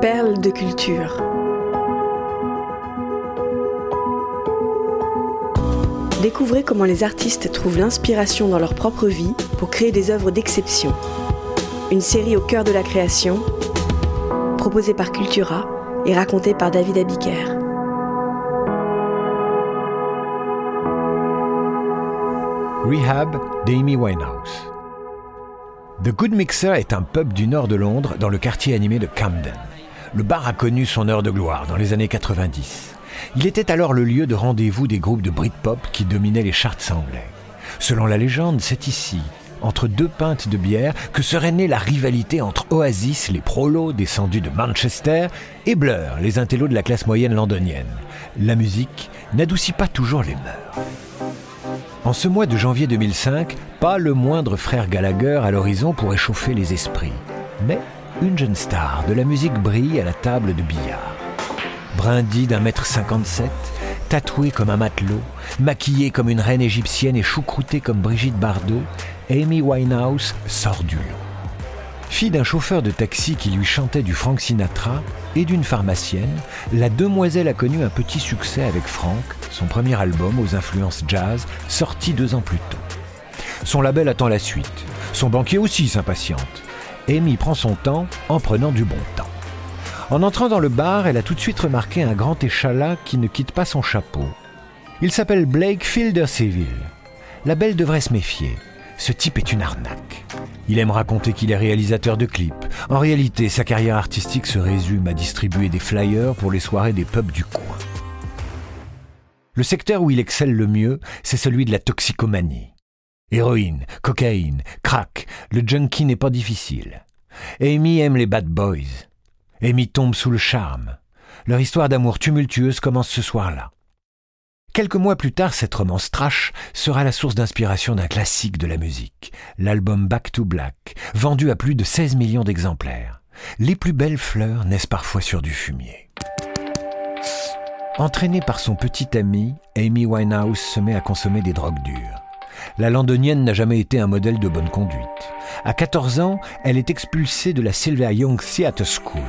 Perles de culture. Découvrez comment les artistes trouvent l'inspiration dans leur propre vie pour créer des œuvres d'exception. Une série au cœur de la création, proposée par Cultura et racontée par David Abiker. Rehab d'Amy Winehouse. The Good Mixer est un pub du nord de Londres dans le quartier animé de Camden. Le bar a connu son heure de gloire dans les années 90. Il était alors le lieu de rendez-vous des groupes de Britpop qui dominaient les charts anglais. Selon la légende, c'est ici, entre deux pintes de bière, que serait née la rivalité entre Oasis, les prolos descendus de Manchester, et Blur, les intellos de la classe moyenne londonienne. La musique n'adoucit pas toujours les mœurs. En ce mois de janvier 2005, pas le moindre frère Gallagher à l'horizon pour échauffer les esprits. Mais une jeune star de la musique brille à la table de billard. Brindille d'un mètre cinquante-sept, tatouée comme un matelot, maquillée comme une reine égyptienne et choucroutée comme Brigitte Bardot, Amy Winehouse sort du lot. Fille d'un chauffeur de taxi qui lui chantait du Frank Sinatra et d'une pharmacienne, la demoiselle a connu un petit succès avec Frank, son premier album aux influences jazz, sorti deux ans plus tôt. Son label attend la suite. Son banquier aussi s'impatiente. Amy prend son temps en prenant du bon temps. En entrant dans le bar, elle a tout de suite remarqué un grand échalas qui ne quitte pas son chapeau. Il s'appelle Blake Filderseville. La belle devrait se méfier. Ce type est une arnaque. Il aime raconter qu'il est réalisateur de clips. En réalité, sa carrière artistique se résume à distribuer des flyers pour les soirées des pubs du coin. Le secteur où il excelle le mieux, c'est celui de la toxicomanie. Héroïne, cocaïne, crack, le junkie n'est pas difficile. Amy aime les bad boys. Amy tombe sous le charme. Leur histoire d'amour tumultueuse commence ce soir-là. Quelques mois plus tard, cette romance trash sera la source d'inspiration d'un classique de la musique, l'album Back to Black, vendu à plus de 16 millions d'exemplaires. Les plus belles fleurs naissent parfois sur du fumier. Entraînée par son petit ami, Amy Winehouse se met à consommer des drogues dures. La londonienne n'a jamais été un modèle de bonne conduite. À 14 ans, elle est expulsée de la Sylvia Young Theatre School.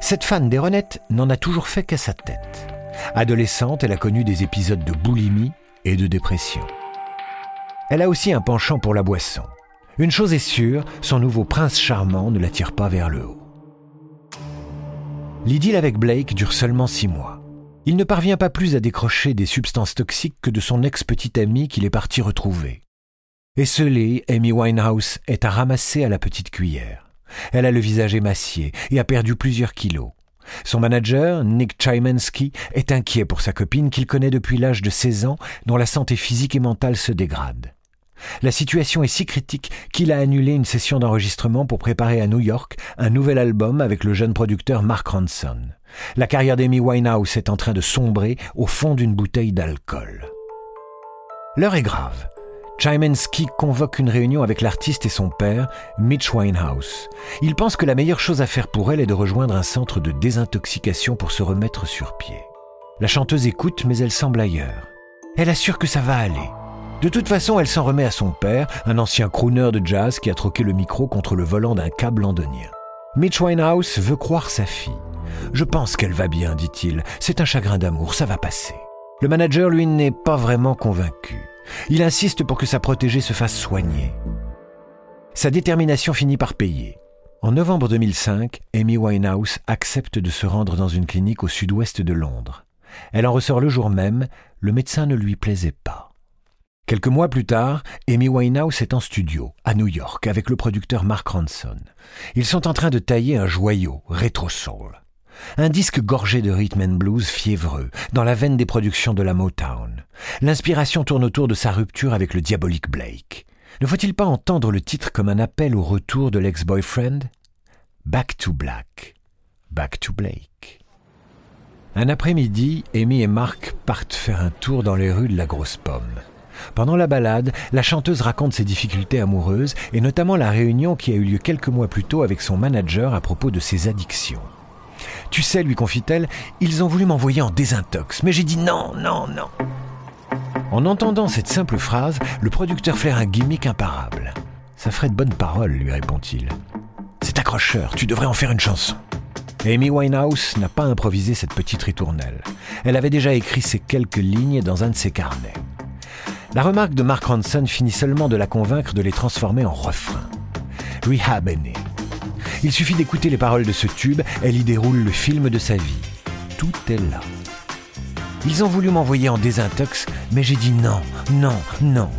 Cette fan des Renettes n'en a toujours fait qu'à sa tête. Adolescente, elle a connu des épisodes de boulimie et de dépression. Elle a aussi un penchant pour la boisson. Une chose est sûre, son nouveau prince charmant ne l'attire pas vers le haut. L'idylle avec Blake dure seulement six mois. Il ne parvient pas plus à décrocher des substances toxiques que de son ex-petite amie qu'il est parti retrouver. Esselée, Amy Winehouse est à ramasser à la petite cuillère. Elle a le visage émacié et a perdu plusieurs kilos. Son manager, Nick Chymensky, est inquiet pour sa copine qu'il connaît depuis l'âge de 16 ans, dont la santé physique et mentale se dégrade. La situation est si critique qu'il a annulé une session d'enregistrement pour préparer à New York un nouvel album avec le jeune producteur Mark Ronson. La carrière d'Amy Winehouse est en train de sombrer au fond d'une bouteille d'alcool. L'heure est grave. Chymensky convoque une réunion avec l'artiste et son père, Mitch Winehouse. Il pense que la meilleure chose à faire pour elle est de rejoindre un centre de désintoxication pour se remettre sur pied. La chanteuse écoute, mais elle semble ailleurs. Elle assure que ça va aller. De toute façon, elle s'en remet à son père, un ancien crooner de jazz qui a troqué le micro contre le volant d'un câble londonien. Mitch Winehouse veut croire sa fille. Je pense qu'elle va bien, dit-il. C'est un chagrin d'amour, ça va passer. Le manager, lui, n'est pas vraiment convaincu. Il insiste pour que sa protégée se fasse soigner. Sa détermination finit par payer. En novembre 2005, Amy Winehouse accepte de se rendre dans une clinique au sud-ouest de Londres. Elle en ressort le jour même, le médecin ne lui plaisait pas. Quelques mois plus tard, Amy Winehouse est en studio, à New York, avec le producteur Mark Ronson. Ils sont en train de tailler un joyau, Retro Soul. Un disque gorgé de rhythm and blues fiévreux, dans la veine des productions de la Motown. L'inspiration tourne autour de sa rupture avec le diabolique Blake. Ne faut-il pas entendre le titre comme un appel au retour de l'ex-boyfriend? Back to Black. Back to Blake. Un après-midi, Amy et Mark partent faire un tour dans les rues de la Grosse Pomme. Pendant la balade, la chanteuse raconte ses difficultés amoureuses et notamment la réunion qui a eu lieu quelques mois plus tôt avec son manager à propos de ses addictions. Tu sais, lui confie-t-elle, ils ont voulu m'envoyer en désintox, mais j'ai dit non, non, non. En entendant cette simple phrase, le producteur flaire un gimmick imparable. Ça ferait de bonnes paroles, lui répond-il. C'est accrocheur, tu devrais en faire une chanson. Amy Winehouse n'a pas improvisé cette petite ritournelle. Elle avait déjà écrit ces quelques lignes dans un de ses carnets. La remarque de Mark Ronson finit seulement de la convaincre de les transformer en refrain. Rehab né. Il suffit d'écouter les paroles de ce tube, elle y déroule le film de sa vie. Tout est là. Ils ont voulu m'envoyer en désintox, mais j'ai dit non, non, non.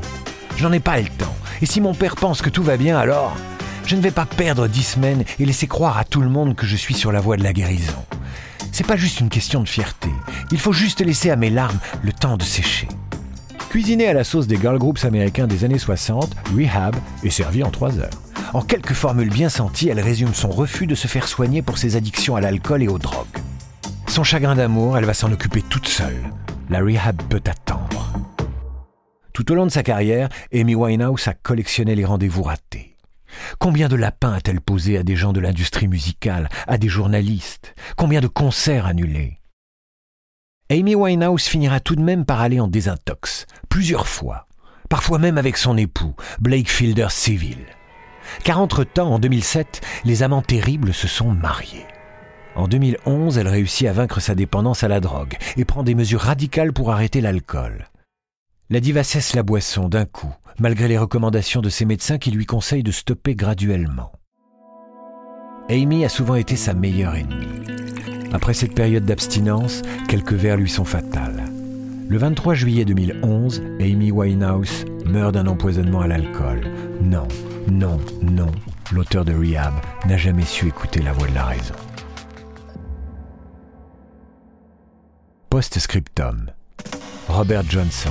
J'en ai pas le temps. Et si mon père pense que tout va bien, alors je ne vais pas perdre dix semaines et laisser croire à tout le monde que je suis sur la voie de la guérison. C'est pas juste une question de fierté. Il faut juste laisser à mes larmes le temps de sécher. Cuisinée à la sauce des girl groups américains des années 60, Rehab est servie en trois heures. En quelques formules bien senties, elle résume son refus de se faire soigner pour ses addictions à l'alcool et aux drogues. Son chagrin d'amour, elle va s'en occuper toute seule. La rehab peut attendre. Tout au long de sa carrière, Amy Winehouse a collectionné les rendez-vous ratés. Combien de lapins a-t-elle posé à des gens de l'industrie musicale, à des journalistes? Combien de concerts annulés? Amy Winehouse finira tout de même par aller en désintox, plusieurs fois, parfois même avec son époux, Blake Fielder Civil. Car entre-temps, en 2007, les amants terribles se sont mariés. En 2011, elle réussit à vaincre sa dépendance à la drogue et prend des mesures radicales pour arrêter l'alcool. La diva cesse la boisson d'un coup, malgré les recommandations de ses médecins qui lui conseillent de stopper graduellement. Amy a souvent été sa meilleure ennemie. Après cette période d'abstinence, quelques vers lui sont fatales. Le 23 juillet 2011, Amy Winehouse meurt d'un empoisonnement à l'alcool. Non, non, non, l'auteur de Rehab n'a jamais su écouter la voix de la raison. Post-scriptum. Robert Johnson,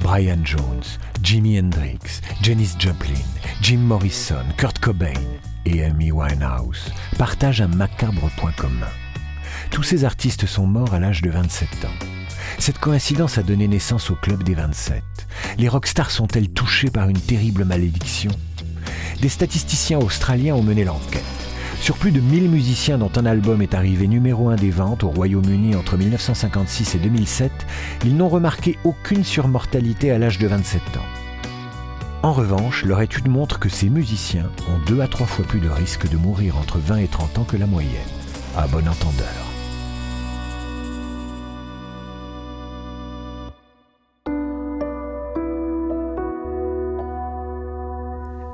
Brian Jones, Jimi Hendrix, Janis Joplin, Jim Morrison, Kurt Cobain et Amy Winehouse partagent un macabre point commun. Tous ces artistes sont morts à l'âge de 27 ans. Cette coïncidence a donné naissance au Club des 27. Les rockstars sont-elles touchées par une terrible malédiction? Des statisticiens australiens ont mené l'enquête. Sur plus de 1000 musiciens dont un album est arrivé numéro 1 des ventes au Royaume-Uni entre 1956 et 2007, ils n'ont remarqué aucune surmortalité à l'âge de 27 ans. En revanche, leur étude montre que ces musiciens ont deux à trois fois plus de risques de mourir entre 20 et 30 ans que la moyenne. À bon entendeur.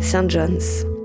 St. John's.